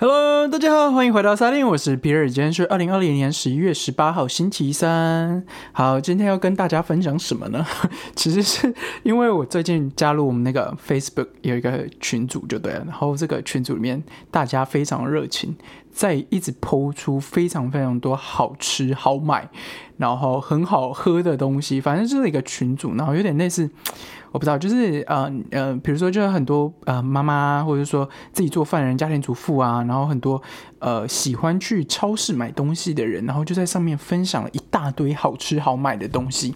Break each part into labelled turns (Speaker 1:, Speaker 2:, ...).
Speaker 1: Hello，大家好，欢迎回到沙令，我是皮尔，今天是二零二零年十一月十八号星期三。好，今天要跟大家分享什么呢？其实是因为我最近加入我们那个 Facebook 有一个群组就对了，然后这个群组里面大家非常热情，在一直抛出非常非常多好吃好买，然后很好喝的东西，反正就是一个群组，然后有点类似。我不知道，就是呃呃，比如说，就是很多呃妈妈，或者说自己做饭的人、家庭主妇啊，然后很多呃喜欢去超市买东西的人，然后就在上面分享了一大堆好吃好买的东西。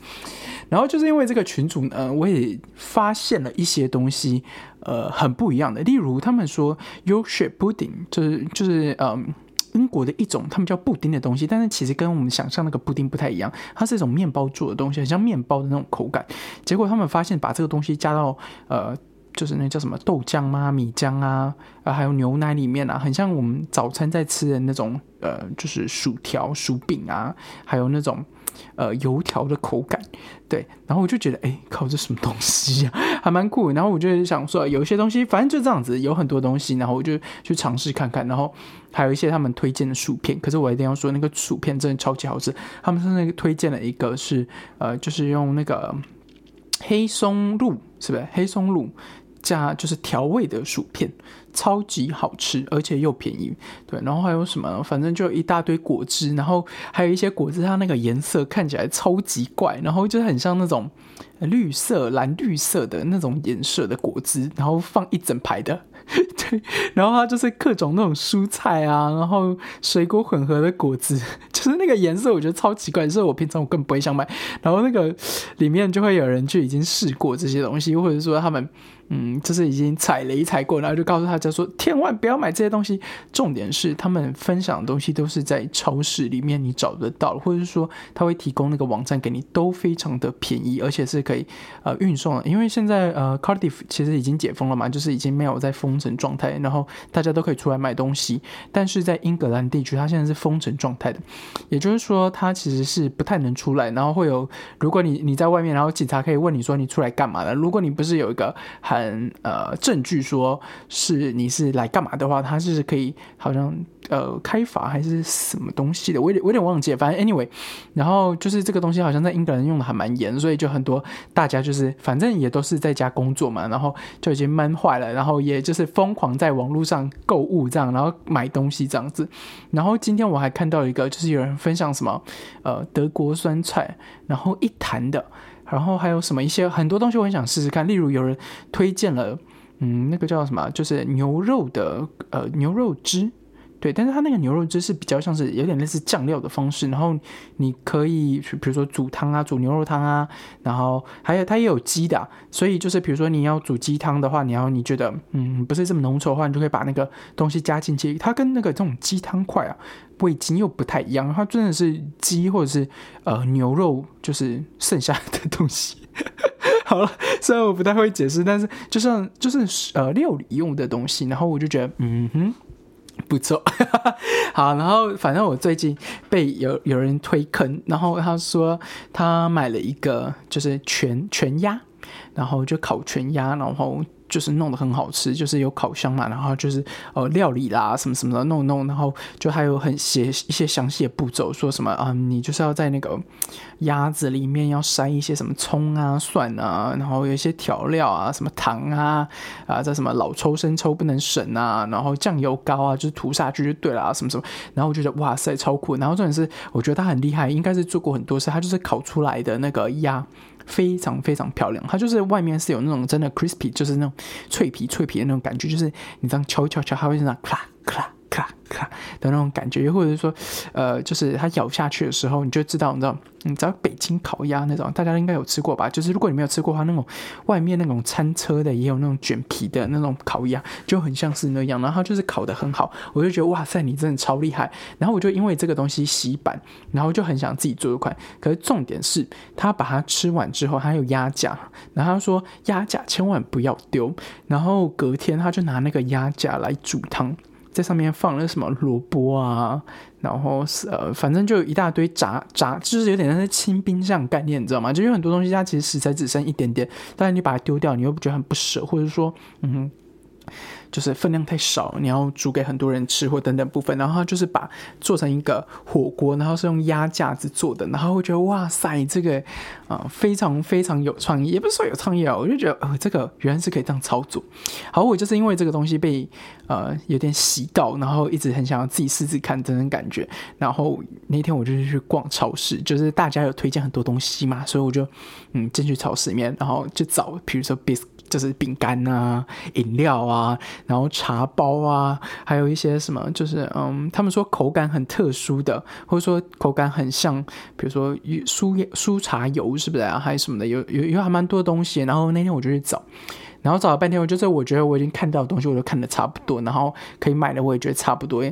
Speaker 1: 然后就是因为这个群组呢，我也发现了一些东西，呃，很不一样的。例如，他们说 Yorkshire pudding，就是就是嗯。英国的一种，他们叫布丁的东西，但是其实跟我们想象那个布丁不太一样，它是一种面包做的东西，很像面包的那种口感。结果他们发现，把这个东西加到呃，就是那叫什么豆浆吗？米浆啊，啊，还有牛奶里面啊，很像我们早餐在吃的那种呃，就是薯条、薯饼啊，还有那种。呃，油条的口感，对，然后我就觉得，哎，靠，这什么东西呀，还蛮酷。然后我就想说，有一些东西，反正就这样子，有很多东西，然后我就去尝试看看。然后还有一些他们推荐的薯片，可是我一定要说，那个薯片真的超级好吃。他们是那个推荐了一个是，呃，就是用那个黑松露，是不是黑松露？加就是调味的薯片，超级好吃，而且又便宜。对，然后还有什么？反正就一大堆果汁，然后还有一些果汁，它那个颜色看起来超级怪，然后就很像那种绿色、蓝绿色的那种颜色的果汁，然后放一整排的。对，然后它就是各种那种蔬菜啊，然后水果混合的果汁，就是那个颜色，我觉得超奇怪，所以我平常我根本不会想买。然后那个里面就会有人就已经试过这些东西，或者说他们。嗯，就是已经踩雷踩过，然后就告诉他家说，千万不要买这些东西。重点是他们分享的东西都是在超市里面你找得到，或者是说他会提供那个网站给你，都非常的便宜，而且是可以呃运送的。因为现在呃 Cardiff 其实已经解封了嘛，就是已经没有在封城状态，然后大家都可以出来买东西。但是在英格兰地区，它现在是封城状态的，也就是说它其实是不太能出来。然后会有，如果你你在外面，然后警察可以问你说你出来干嘛的？如果你不是有一个很呃，证据说是你是来干嘛的话，他是可以好像呃开罚还是什么东西的，我有点我有点忘记。反正 anyway，然后就是这个东西好像在英格兰用的还蛮严，所以就很多大家就是反正也都是在家工作嘛，然后就已经闷坏了，然后也就是疯狂在网络上购物这样，然后买东西这样子。然后今天我还看到一个，就是有人分享什么呃德国酸菜，然后一坛的。然后还有什么一些很多东西我很想试试看，例如有人推荐了，嗯，那个叫什么，就是牛肉的呃牛肉汁。对，但是它那个牛肉汁是比较像是有点类似酱料的方式，然后你可以比如说煮汤啊，煮牛肉汤啊，然后还有它也有鸡的，所以就是比如说你要煮鸡汤的话，你要你觉得嗯不是这么浓稠的话，你就可以把那个东西加进去。它跟那个这种鸡汤块啊味精又不太一样，它真的是鸡或者是呃牛肉就是剩下的东西。好了，虽然我不太会解释，但是就像就是呃料理用的东西，然后我就觉得嗯哼。不错，好，然后反正我最近被有有人推坑，然后他说他买了一个就是全全鸭，然后就烤全鸭，然后。就是弄得很好吃，就是有烤箱嘛，然后就是呃料理啦什么什么的弄弄，然后就还有很写一些详细的步骤，说什么啊，你就是要在那个鸭子里面要塞一些什么葱啊蒜啊，然后有一些调料啊，什么糖啊啊，这什么老抽生抽不能省啊，然后酱油膏啊，就是涂下去就对了，什么什么，然后我觉得哇塞超酷，然后重点是我觉得他很厉害，应该是做过很多次，他就是烤出来的那个鸭。非常非常漂亮，它就是外面是有那种真的 crispy，就是那种脆皮脆皮的那种感觉，就是你这样敲一敲敲，它会这样咔咔咔的那种感觉，或者是说，呃，就是它咬下去的时候，你就知道，你知道，你知道北京烤鸭那种，大家应该有吃过吧？就是如果你没有吃过的话，那种外面那种餐车的也有那种卷皮的那种烤鸭，就很像是那样，然后它就是烤的很好，我就觉得哇塞，你真的超厉害。然后我就因为这个东西洗版，然后就很想自己做一款。可是重点是，他把它吃完之后，他有鸭架，然后他说鸭架千万不要丢，然后隔天他就拿那个鸭架来煮汤。在上面放了什么萝卜啊，然后呃，反正就一大堆炸炸，就是有点像是清冰箱概念，你知道吗？就有很多东西它其实食材只剩一点点，但是你把它丢掉，你又不觉得很不舍，或者说，嗯哼。就是分量太少，你要煮给很多人吃或等等部分。然后他就是把做成一个火锅，然后是用压架子做的，然后我觉得哇塞，这个啊非常非常有创意，也不是说有创意啊，我就觉得呃这个原来是可以这样操作。好，我就是因为这个东西被呃有点洗到，然后一直很想要自己试试看这种感觉。然后那天我就是去逛超市，就是大家有推荐很多东西嘛，所以我就嗯进去超市里面，然后就找，比如说 bis 就是饼干啊、饮料啊，然后茶包啊，还有一些什么，就是嗯，他们说口感很特殊的，或者说口感很像，比如说酥酥茶油是不是啊，还是什么的，有有有还蛮多东西。然后那天我就去找，然后找了半天，我就是我觉得我已经看到的东西，我都看的差不多，然后可以买的我也觉得差不多。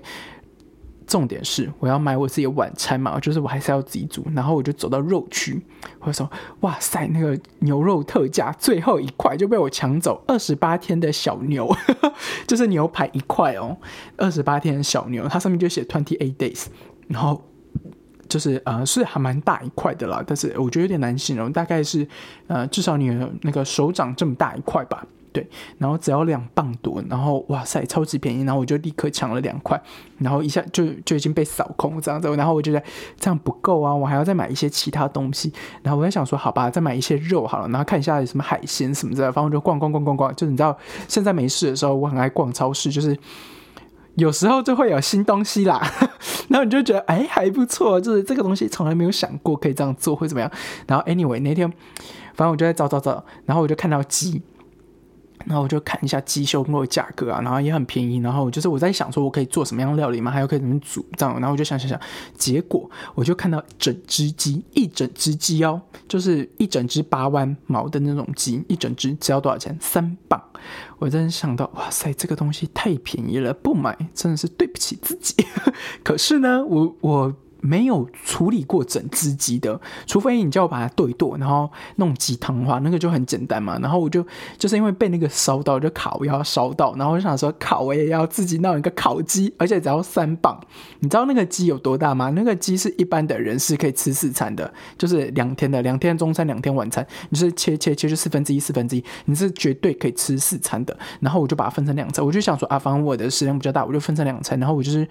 Speaker 1: 重点是我要买我自己的晚餐嘛，就是我还是要自己煮。然后我就走到肉区，我说：“哇塞，那个牛肉特价，最后一块就被我抢走，二十八天的小牛，就是牛排一块哦，二十八天的小牛，它上面就写 twenty eight days，然后就是呃是还蛮大一块的啦，但是我觉得有点难形容，大概是呃至少你那个手掌这么大一块吧。”对，然后只要两磅多，然后哇塞，超级便宜，然后我就立刻抢了两块，然后一下就就已经被扫空这样子，然后我觉得这样不够啊，我还要再买一些其他东西，然后我在想说，好吧，再买一些肉好了，然后看一下有什么海鲜什么之类的，反正我就逛逛逛逛逛，就你知道现在没事的时候，我很爱逛超市，就是有时候就会有新东西啦，然后你就觉得哎还不错，就是这个东西从来没有想过可以这样做会怎么样，然后 anyway 那天反正我就在找找找，然后我就看到鸡。然后我就看一下鸡胸肉价格啊，然后也很便宜。然后就是我在想说，我可以做什么样料理嘛？还有可以怎么煮这样？然后我就想想想，结果我就看到整只鸡，一整只鸡哦，就是一整只八弯毛的那种鸡，一整只只要多少钱？三磅。我真的想到，哇塞，这个东西太便宜了，不买真的是对不起自己。可是呢，我我。没有处理过整只鸡的，除非你叫我把它剁一剁，然后弄鸡汤的话，那个就很简单嘛。然后我就就是因为被那个烧到，就烤要烧到，然后我就想说烤我也要自己弄一个烤鸡，而且只要三磅。你知道那个鸡有多大吗？那个鸡是一般的人是可以吃四餐的，就是两天的，两天中餐，两天晚餐，你是切切切就四分之一，四分之一，你是绝对可以吃四餐的。然后我就把它分成两餐，我就想说啊，反正我的食量比较大，我就分成两餐。然后我就是。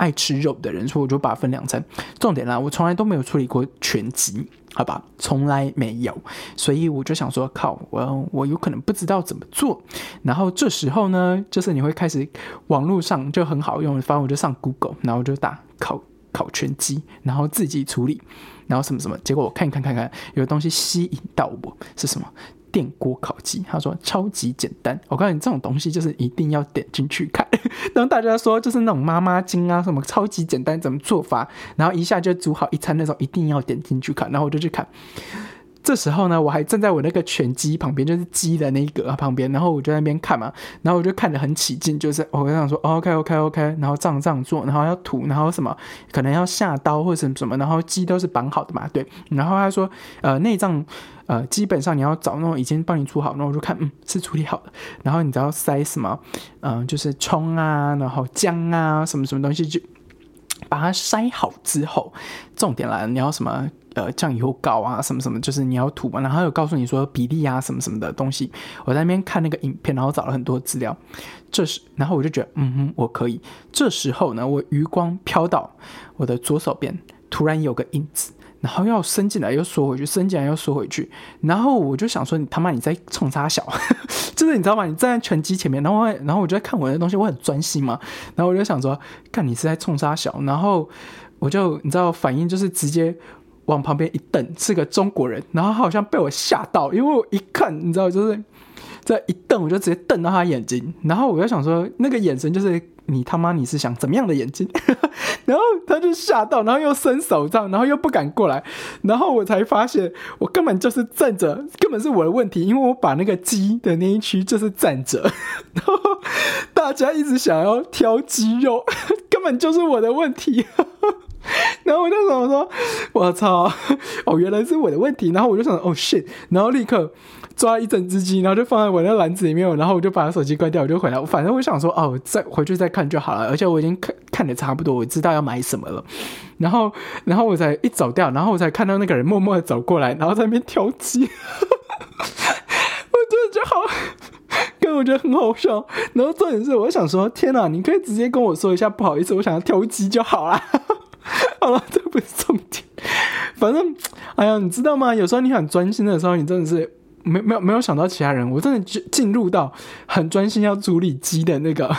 Speaker 1: 爱吃肉的人，所以我就把它分两餐。重点啦，我从来都没有处理过全鸡，好吧，从来没有。所以我就想说，靠，我我有可能不知道怎么做。然后这时候呢，就是你会开始网络上就很好用，反正我就上 Google，然后就打烤烤全鸡，然后自己处理，然后什么什么。结果我看看看看，有东西吸引到我是什么？电锅烤鸡，他说超级简单。我告诉你，这种东西就是一定要点进去看。然后大家说就是那种妈妈经啊，什么超级简单怎么做法，然后一下就煮好一餐那种，一定要点进去看。然后我就去看。这时候呢，我还站在我那个全鸡旁边，就是鸡的那一个旁边，然后我就在那边看嘛，然后我就看得很起劲，就是我想说，OK OK OK，然后这样这样做，然后要涂，然后什么可能要下刀或者什么什么，然后鸡都是绑好的嘛，对，然后他说，呃，内脏，呃，基本上你要找那种已经帮你处好，然后我就看，嗯，是处理好的，然后你只要塞什么，嗯，就是葱啊，然后姜啊，什么什么东西就。把它筛好之后，重点来了，你要什么呃酱油膏啊，什么什么，就是你要涂嘛，然后有告诉你说比例啊，什么什么的东西。我在那边看那个影片，然后找了很多资料。这时，然后我就觉得，嗯哼，我可以。这时候呢，我余光飘到我的左手边，突然有个影子。然后要伸进来又缩回去，伸进来又缩回去。然后我就想说，你他妈你在冲啥小？就是你知道吗？你站在拳击前面，然后然后我就在看我的东西，我很专心嘛。然后我就想说，看你是在冲啥小？然后我就你知道反应就是直接往旁边一瞪，是个中国人。然后好像被我吓到，因为我一看，你知道就是。这一瞪，我就直接瞪到他眼睛，然后我就想说，那个眼神就是你他妈你是想怎么样的眼睛？然后他就吓到，然后又伸手杖，然后又不敢过来，然后我才发现我根本就是站着，根本是我的问题，因为我把那个鸡的那一区就是站着，然后大家一直想要挑鸡肉，根本就是我的问题。然后我就想说，我操，哦原来是我的问题，然后我就想，哦 shit，然后立刻。抓一整只鸡，然后就放在我那篮子里面，然后我就把手机关掉，我就回来。反正我想说，哦，再回去再看就好了。而且我已经看看的差不多，我知道要买什么了。然后，然后我才一走掉，然后我才看到那个人默默的走过来，然后在那边挑鸡。我真的就好，跟我觉得很好笑。然后重点是，我想说，天哪，你可以直接跟我说一下，不好意思，我想要挑鸡就好啦。好了，这不是重点。反正，哎呀，你知道吗？有时候你很专心的时候，你真的是没没有没有想到其他人。我真的进进入到很专心要处理机的那个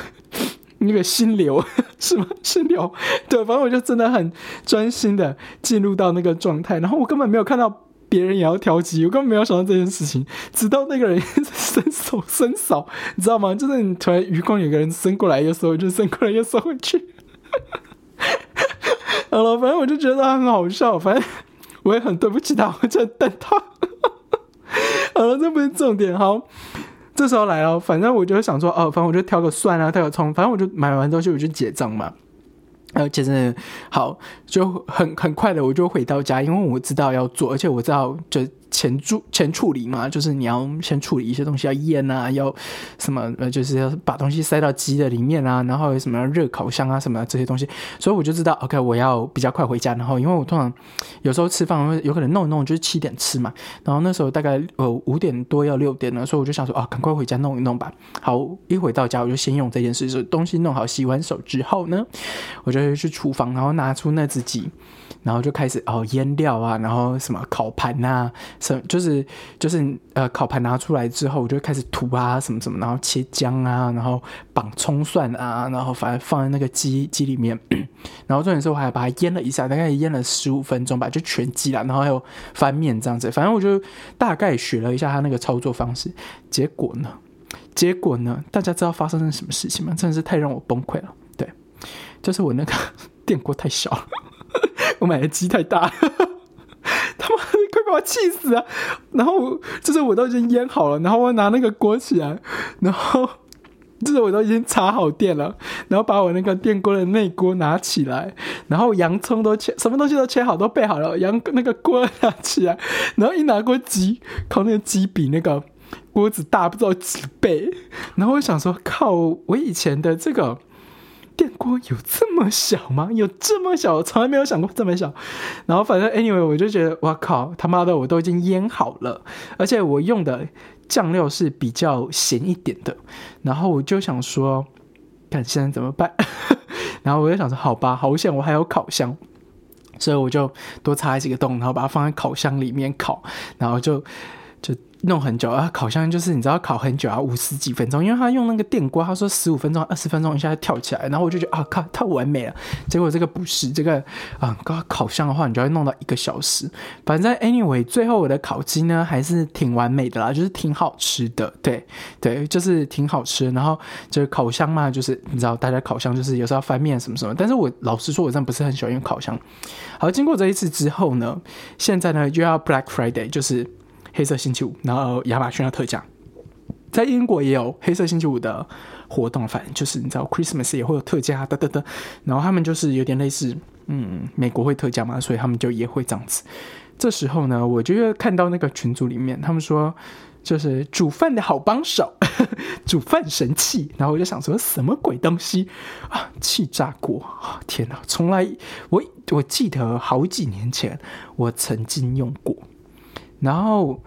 Speaker 1: 那个心流，是吗？心流。对，反正我就真的很专心的进入到那个状态，然后我根本没有看到别人也要调机，我根本没有想到这件事情。直到那个人 伸手伸手，你知道吗？就是你突然余光有个人伸过来，又收，就伸过来又收回去。好了，反正我就觉得他很好笑，反正我也很对不起他，我在等他。好了，这不是重点。好，这时候来了，反正我就想说，哦，反正我就挑个蒜啊，挑个葱，反正我就买完东西我就结账嘛。然后结账好，就很很快的我就回到家，因为我知道要做，而且我知道就。前处前处理嘛，就是你要先处理一些东西，要腌啊，要什么呃，就是要把东西塞到鸡的里面啊，然后什么热烤箱啊什么这些东西，所以我就知道，OK，我要比较快回家。然后因为我通常有时候吃饭有可能弄一弄就是七点吃嘛，然后那时候大概呃五点多要六点了，所以我就想说啊，赶快回家弄一弄吧。好，一回到家我就先用这件事，就东西弄好，洗完手之后呢，我就去厨房，然后拿出那只鸡。然后就开始哦腌料啊，然后什么烤盘呐，什就是就是呃烤盘拿出来之后，我就开始涂啊什么什么，然后切姜啊，然后绑葱蒜啊，然后反正放在那个鸡鸡里面，然后重点是我还把它腌了一下，大概腌了十五分钟吧，就全鸡了，然后还有翻面这样子，反正我就大概学了一下它那个操作方式。结果呢，结果呢，大家知道发生了什么事情吗？真的是太让我崩溃了。对，就是我那个 电锅太小了。我买的鸡太大，他妈快把我气死啊！然后就是我都已经腌好了，然后我拿那个锅起来，然后就是我都已经插好电了，然后把我那个电锅的内锅拿起来，然后洋葱都切，什么东西都切好，都备好了，洋那个锅拿起来，然后一拿锅鸡，靠那个鸡比那个锅子大不知道几倍，然后我想说，靠，我以前的这个。电锅有这么小吗？有这么小？我从来没有想过这么小。然后反正 anyway，我就觉得，哇靠，他妈的，我都已经腌好了，而且我用的酱料是比较咸一点的。然后我就想说，看现在怎么办？然后我就想说，好吧，好险，我还有烤箱，所以我就多插几个洞，然后把它放在烤箱里面烤，然后就。弄很久啊，烤箱就是你知道烤很久啊，五十几分钟，因为他用那个电锅，他说十五分钟、二十分钟一下就跳起来，然后我就觉得啊靠，太完美了。结果这个不是这个啊，烤烤箱的话，你就要弄到一个小时。反正 anyway，最后我的烤鸡呢还是挺完美的啦，就是挺好吃的，对对，就是挺好吃。然后就是烤箱嘛，就是你知道大家烤箱就是有时候要翻面什么什么，但是我老实说，我真的不是很喜欢用烤箱。好，经过这一次之后呢，现在呢又要 Black Friday，就是。黑色星期五，然后亚马逊要特价，在英国也有黑色星期五的活动，反正就是你知道，Christmas 也会有特价，哒哒哒。然后他们就是有点类似，嗯，美国会特价嘛，所以他们就也会这样子。这时候呢，我就看到那个群组里面，他们说就是煮饭的好帮手，煮饭神器。然后我就想说，什么鬼东西啊？气炸锅！天哪，从来我我记得好几年前我曾经用过。然后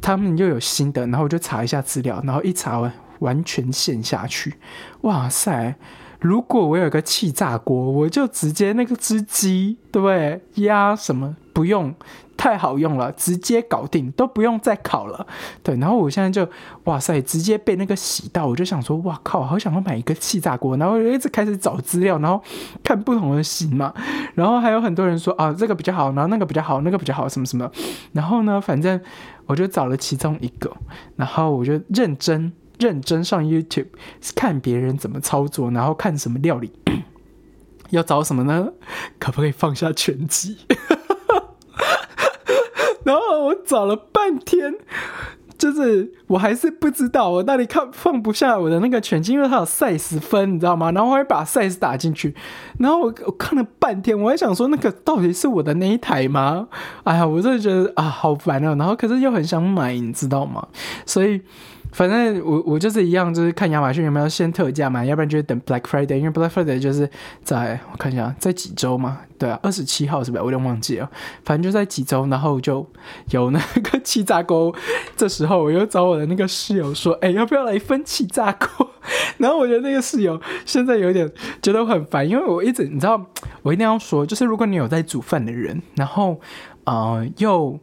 Speaker 1: 他们又有新的，然后我就查一下资料，然后一查完完全陷下去，哇塞！如果我有个气炸锅，我就直接那个只鸡，对不对？压什么不用。太好用了，直接搞定，都不用再烤了。对，然后我现在就哇塞，直接被那个洗到，我就想说，哇靠，好想要买一个气炸锅。然后一直开始找资料，然后看不同的型嘛。然后还有很多人说啊，这个比较好，然后那个比较好，那个比较好，什么什么。然后呢，反正我就找了其中一个，然后我就认真认真上 YouTube 看别人怎么操作，然后看什么料理，要找什么呢？可不可以放下全机？然后我找了半天，就是我还是不知道我到底看放不下我的那个全金，因为它有赛时分，你知道吗？然后我还把赛时打进去，然后我我看了半天，我还想说那个到底是我的那一台吗？哎呀，我真的觉得啊好烦哦！然后可是又很想买，你知道吗？所以反正我我就是一样，就是看亚马逊有没有先特价嘛，要不然就等 Black Friday，因为 Black Friday 就是在我看一下，在几周嘛？对啊，二十七号是不是？我有点忘记了，反正就在几周，然后就有那个气炸锅。这时候我又找我的那个室友说：“哎，要不要来分气炸锅？” 然后我觉得那个室友现在有点觉得很烦，因为我一直你知道，我一定要说，就是如果你有在煮饭的人，然后呃又。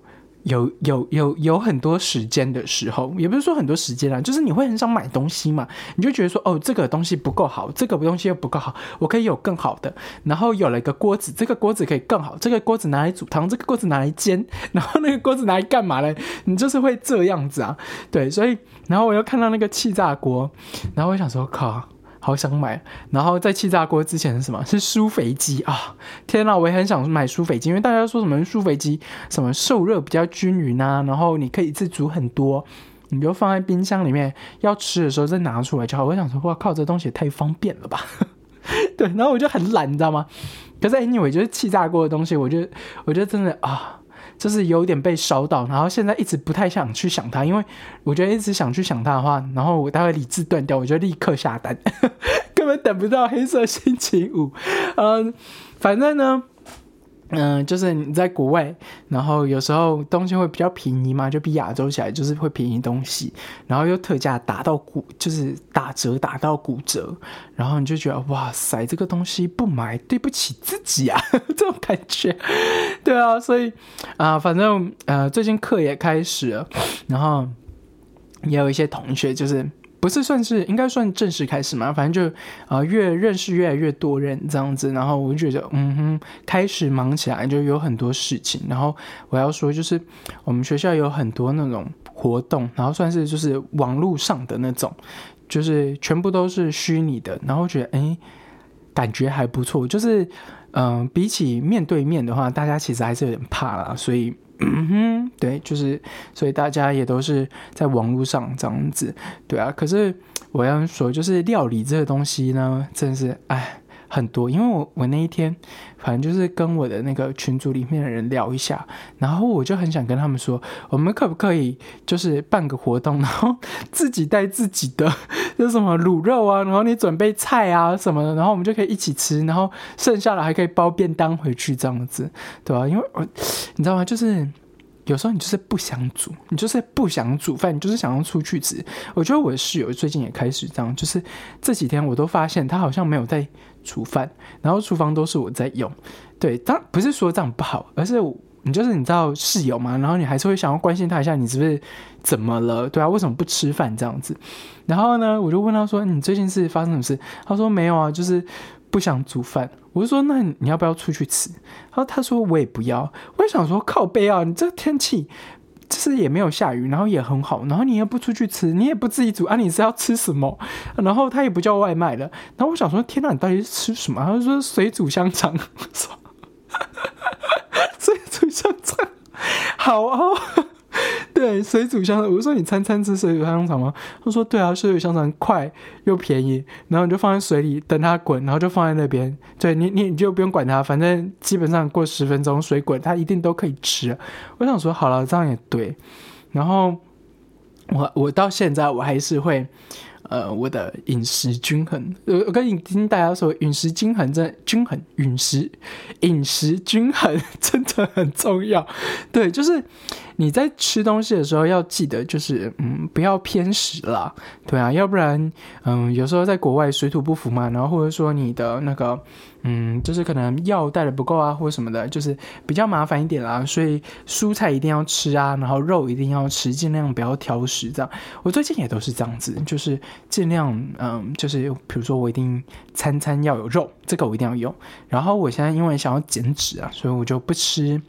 Speaker 1: 有有有有很多时间的时候，也不是说很多时间啦，就是你会很想买东西嘛，你就觉得说，哦，这个东西不够好，这个东西又不够好，我可以有更好的。然后有了一个锅子，这个锅子可以更好，这个锅子拿来煮汤，这个锅子拿来煎，然后那个锅子拿来干嘛嘞？你就是会这样子啊，对，所以然后我又看到那个气炸锅，然后我想说，靠。好想买，然后在气炸锅之前是什么？是酥肥鸡啊！天哪，我也很想买酥肥鸡，因为大家说什么酥肥鸡什么受热比较均匀啊，然后你可以一次煮很多，你就放在冰箱里面，要吃的时候再拿出来就好。我想说，哇靠，这东西也太方便了吧？对，然后我就很懒，你知道吗？可是 anyway，就是气炸锅的东西，我觉得，我觉得真的啊。就是有点被烧到，然后现在一直不太想去想它，因为我觉得一直想去想它的话，然后我待会理智断掉，我就立刻下单，根本等不到黑色星期五。嗯，反正呢。嗯，就是你在国外，然后有时候东西会比较便宜嘛，就比亚洲起来就是会便宜东西，然后又特价打到骨，就是打折打到骨折，然后你就觉得哇塞，这个东西不买对不起自己啊，这种感觉，对啊，所以啊，反正呃最近课也开始了，然后也有一些同学就是。不是算是应该算正式开始嘛？反正就啊，越认识越来越多人这样子，然后我就觉得，嗯哼，开始忙起来就有很多事情。然后我要说，就是我们学校有很多那种活动，然后算是就是网络上的那种，就是全部都是虚拟的，然后觉得哎，感觉还不错。就是嗯，比起面对面的话，大家其实还是有点怕啦，所以。嗯哼，对，就是，所以大家也都是在网络上这样子，对啊。可是我要说，就是料理这个东西呢，真是，哎。很多，因为我我那一天，反正就是跟我的那个群组里面的人聊一下，然后我就很想跟他们说，我们可不可以就是办个活动，然后 自己带自己的，就什么卤肉啊，然后你准备菜啊什么的，然后我们就可以一起吃，然后剩下的还可以包便当回去这样子，对吧？因为我你知道吗？就是。有时候你就是不想煮，你就是不想煮饭，你就是想要出去吃。我觉得我的室友最近也开始这样，就是这几天我都发现他好像没有在煮饭，然后厨房都是我在用。对，当不是说这样不好，而是你就是你知道室友嘛，然后你还是会想要关心他一下，你是不是怎么了？对啊，为什么不吃饭这样子？然后呢，我就问他说：“你最近是发生什么事？”他说：“没有啊，就是。”不想煮饭，我就说那你要不要出去吃？然后他说我也不要。我就想说靠背啊，你这天气就是也没有下雨，然后也很好，然后你也不出去吃，你也不自己煮啊？你是要吃什么？然后他也不叫外卖了。然后我想说天哪，你到底是吃什么？他就说水煮香肠，水煮香肠，好啊。对，水煮香肠，我说你餐餐吃水煮香肠吗？他说对啊，水煮香肠快又便宜，然后你就放在水里等它滚，然后就放在那边。对你，你你就不用管它，反正基本上过十分钟水滚，它一定都可以吃。我想说好了，这样也对。然后我我到现在我还是会。呃，我的饮食均衡，我我跟你听大家说，饮食均衡真的均衡，饮食饮食均衡 真的很重要。对，就是你在吃东西的时候要记得，就是嗯，不要偏食啦。对啊，要不然嗯，有时候在国外水土不服嘛，然后或者说你的那个。嗯，就是可能药带的不够啊，或者什么的，就是比较麻烦一点啦。所以蔬菜一定要吃啊，然后肉一定要吃，尽量不要挑食。这样，我最近也都是这样子，就是尽量嗯，就是比如说我一定餐餐要有肉，这个我一定要有。然后我现在因为想要减脂啊，所以我就不吃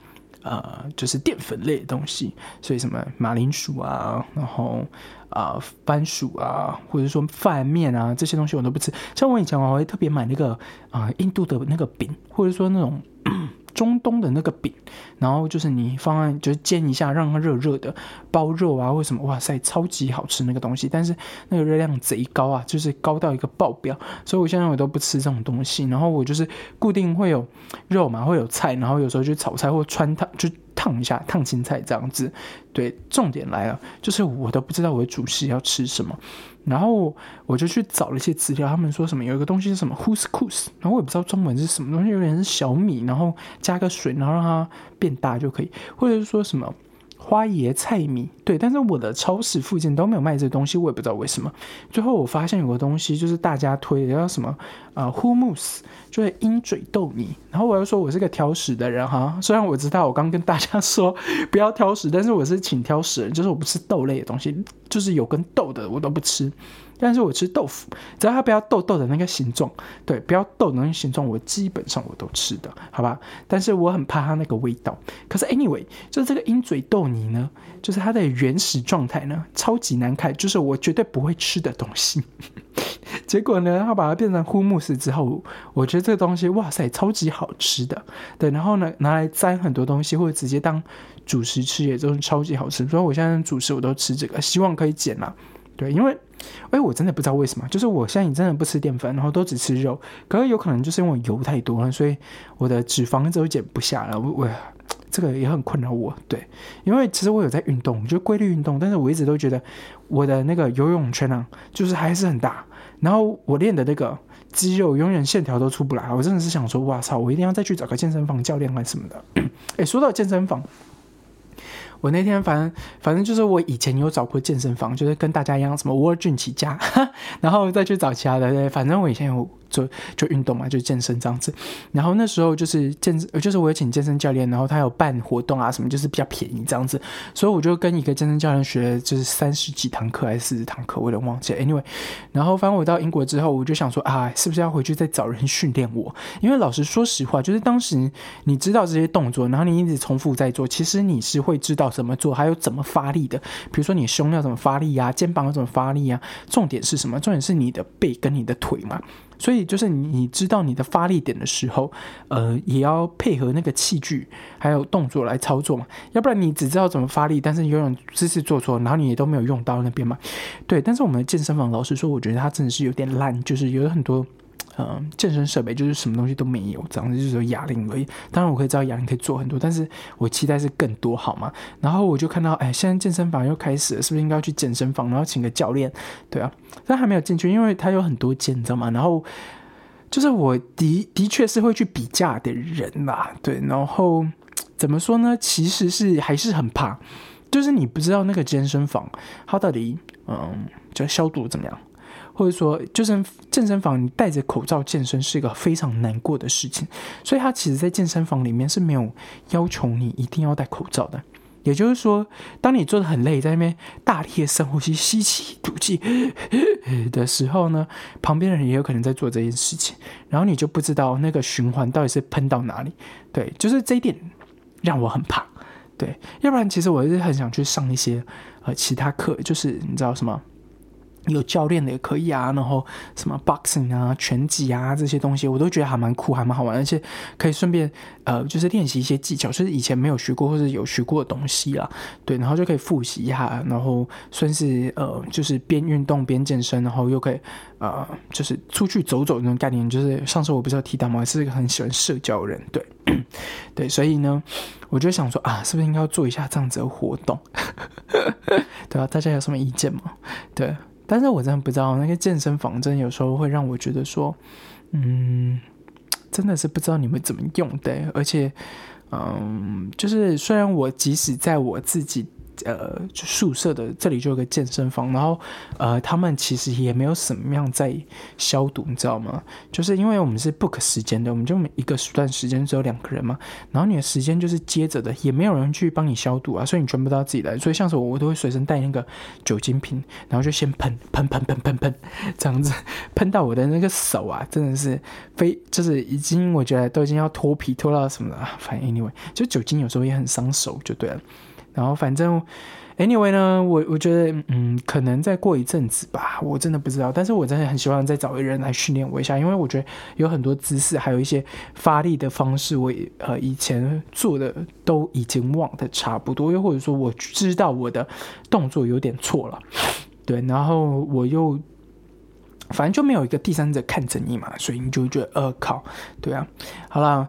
Speaker 1: 呃，就是淀粉类的东西，所以什么马铃薯啊，然后。啊，番薯啊，或者说饭面啊，这些东西我都不吃。像我以前我会特别买那个啊，印度的那个饼，或者说那种中东的那个饼，然后就是你放在就是煎一下，让它热热的，包肉啊，为什么？哇塞，超级好吃那个东西，但是那个热量贼高啊，就是高到一个爆表。所以我现在我都不吃这种东西，然后我就是固定会有肉嘛，会有菜，然后有时候就炒菜或穿它就。烫一下烫青菜这样子。对，重点来了，就是我都不知道我的主食要吃什么，然后我就去找了一些资料，他们说什么有一个东西是什么 h u s k u s 然后我也不知道中文是什么东西，有点是小米，然后加个水，然后让它变大就可以，或者是说什么。花椰菜米，对，但是我的超市附近都没有卖这东西，我也不知道为什么。最后我发现有个东西，就是大家推的叫什么呃，humus，就是鹰嘴豆泥。然后我又说我是个挑食的人哈，虽然我知道我刚跟大家说 不要挑食，但是我是挺挑食，就是我不吃豆类的东西，就是有跟豆的我都不吃。但是我吃豆腐，只要它不要豆豆的那个形状，对，不要豆的那个形状，我基本上我都吃的，好吧？但是我很怕它那个味道。可是 anyway，就是这个鹰嘴豆泥呢，就是它的原始状态呢，超级难看，就是我绝对不会吃的东西。结果呢，它把它变成呼慕斯之后，我觉得这个东西，哇塞，超级好吃的。对，然后呢，拿来沾很多东西，或者直接当主食吃，也都是超级好吃。所以我现在主食我都吃这个，希望可以减啦。对，因为，哎，我真的不知道为什么，就是我现在真的不吃淀粉，然后都只吃肉，可是有可能就是因为油太多了，所以我的脂肪都减不下了。我我这个也很困扰我。对，因为其实我有在运动，就规律运动，但是我一直都觉得我的那个游泳圈啊，就是还是很大，然后我练的那个肌肉永远线条都出不来。我真的是想说，哇操，我一定要再去找个健身房教练还是什么的。哎，说到健身房。我那天反正反正就是我以前有找过健身房，就是跟大家一样什么 Virgin 起家，然后再去找其他的。反正我以前有。就就运动嘛，就健身这样子。然后那时候就是健，就是我有请健身教练，然后他有办活动啊什么，就是比较便宜这样子。所以我就跟一个健身教练学，就是三十几堂课还是四十堂课，我有点忘记。Anyway，然后反正我到英国之后，我就想说啊，是不是要回去再找人训练我？因为老实说实话，就是当时你知道这些动作，然后你一直重复在做，其实你是会知道怎么做，还有怎么发力的。比如说你胸要怎么发力呀，肩膀要怎么发力呀？重点是什么？重点是你的背跟你的腿嘛。所以就是你知道你的发力点的时候，呃，也要配合那个器具还有动作来操作嘛，要不然你只知道怎么发力，但是游泳姿势做错，然后你也都没有用到那边嘛。对，但是我们的健身房老师说，我觉得他真的是有点烂，就是有很多。嗯，健身设备就是什么东西都没有，这样子就是有哑铃而已。当然我可以知道哑铃可以做很多，但是我期待是更多，好吗？然后我就看到，哎，现在健身房又开始了，是不是应该去健身房，然后请个教练？对啊，但还没有进去，因为他有很多间，你知道吗？然后就是我的的确是会去比价的人啦，对。然后怎么说呢？其实是还是很怕，就是你不知道那个健身房它到底嗯，就消毒怎么样。或者说，就是健身房，你戴着口罩健身是一个非常难过的事情，所以他其实，在健身房里面是没有要求你一定要戴口罩的。也就是说，当你做的很累，在那边大力的深呼吸、吸气、吐气 的时候呢，旁边的人也有可能在做这件事情，然后你就不知道那个循环到底是喷到哪里。对，就是这一点让我很怕。对，要不然其实我是很想去上一些呃其他课，就是你知道什么？有教练的也可以啊，然后什么 boxing 啊、拳击啊这些东西，我都觉得还蛮酷，还蛮好玩，而且可以顺便呃，就是练习一些技巧，就是以前没有学过或者有学过的东西啦。对，然后就可以复习一下，然后算是呃，就是边运动边健身，然后又可以呃，就是出去走走那种概念。就是上次我不是有提到吗？是一个很喜欢社交人，对 对，所以呢，我就想说啊，是不是应该要做一下这样子的活动？对啊，大家有什么意见吗？对。但是我真的不知道，那个健身房真有时候会让我觉得说，嗯，真的是不知道你们怎么用的，而且，嗯，就是虽然我即使在我自己。呃，宿舍的这里就有个健身房，然后呃，他们其实也没有什么样在消毒，你知道吗？就是因为我们是 book 时间的，我们就每一个段时间只有两个人嘛，然后你的时间就是接着的，也没有人去帮你消毒啊，所以你全部都要自己来。所以像是我，我都会随身带那个酒精瓶，然后就先喷喷喷喷喷喷，这样子喷到我的那个手啊，真的是非就是已经我觉得都已经要脱皮脱到什么了。反正 anyway，就酒精有时候也很伤手，就对了。然后反正，anyway 呢，我我觉得，嗯，可能再过一阵子吧，我真的不知道。但是我真的很希望再找一个人来训练我一下，因为我觉得有很多姿势，还有一些发力的方式，我呃以前做的都已经忘的差不多，又或者说我知道我的动作有点错了，对，然后我又反正就没有一个第三者看着你嘛，所以你就觉得，呃，靠，对啊，好了，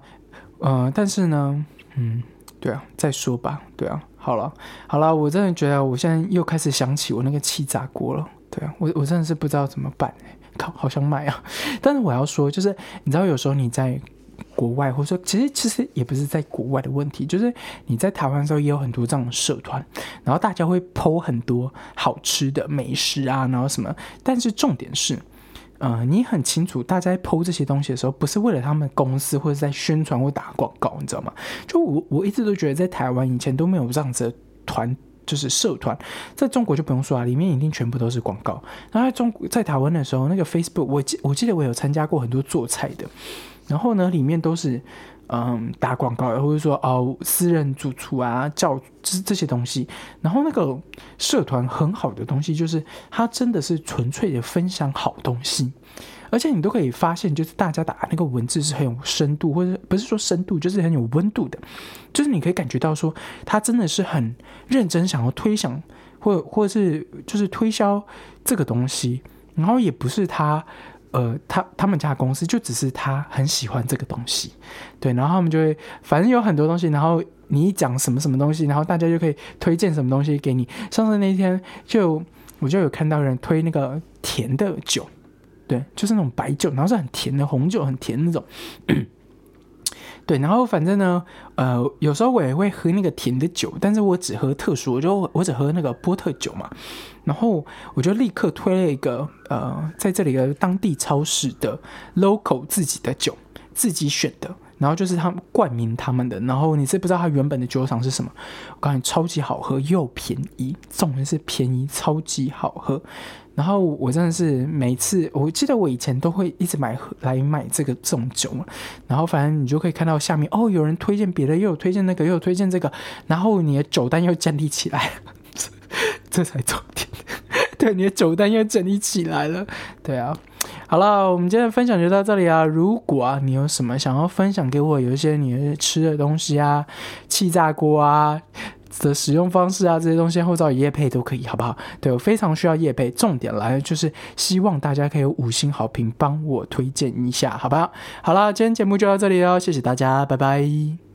Speaker 1: 呃，但是呢，嗯。对啊，再说吧。对啊，好了好了，我真的觉得我现在又开始想起我那个气炸锅了。对啊，我我真的是不知道怎么办哎，靠，好想买啊！但是我要说，就是你知道，有时候你在国外，或者说其实其实也不是在国外的问题，就是你在台湾的时候也有很多这样的社团，然后大家会剖很多好吃的美食啊，然后什么。但是重点是，嗯，你很清楚，大家在剖这些东西的时候，不是为了他们公司或者在宣传或打广告，你知道吗？就我我一直都觉得，在台湾以前都没有这样子的团。就是社团，在中国就不用说啊，里面一定全部都是广告。然后在中在台湾的时候，那个 Facebook，我记我记得我有参加过很多做菜的，然后呢，里面都是嗯打广告，或者说哦私人主厨啊，叫这这些东西。然后那个社团很好的东西，就是它真的是纯粹的分享好东西。而且你都可以发现，就是大家打那个文字是很有深度，或者不是说深度，就是很有温度的。就是你可以感觉到说，他真的是很认真想要推想，或或者是就是推销这个东西。然后也不是他，呃，他他们家公司就只是他很喜欢这个东西，对。然后他们就会反正有很多东西，然后你一讲什么什么东西，然后大家就可以推荐什么东西给你。上次那一天就我就有看到人推那个甜的酒。对，就是那种白酒，然后是很甜的红酒，很甜那种。对，然后反正呢，呃，有时候我也会喝那个甜的酒，但是我只喝特殊，我就我只喝那个波特酒嘛。然后我就立刻推了一个，呃，在这里的当地超市的 local 自己的酒，自己选的。然后就是他们冠名他们的，然后你是不知道它原本的酒厂是什么，我告诉你超级好喝又便宜，重点是便宜，超级好喝。然后我真的是每次，我记得我以前都会一直买来买这个这种酒嘛。然后反正你就可以看到下面哦，有人推荐别的，又有推荐那个，又有推荐这个，然后你的酒单又建立起来，这才重点。对，你的酒单又整理起来了。对啊。好了，我们今天的分享就到这里啊！如果啊你有什么想要分享给我，有一些你吃的东西啊，气炸锅啊的使用方式啊，这些东西或者叶配都可以，好不好？对我非常需要叶配，重点来就是希望大家可以有五星好评，帮我推荐一下，好不好？好了，今天节目就到这里了，谢谢大家，拜拜。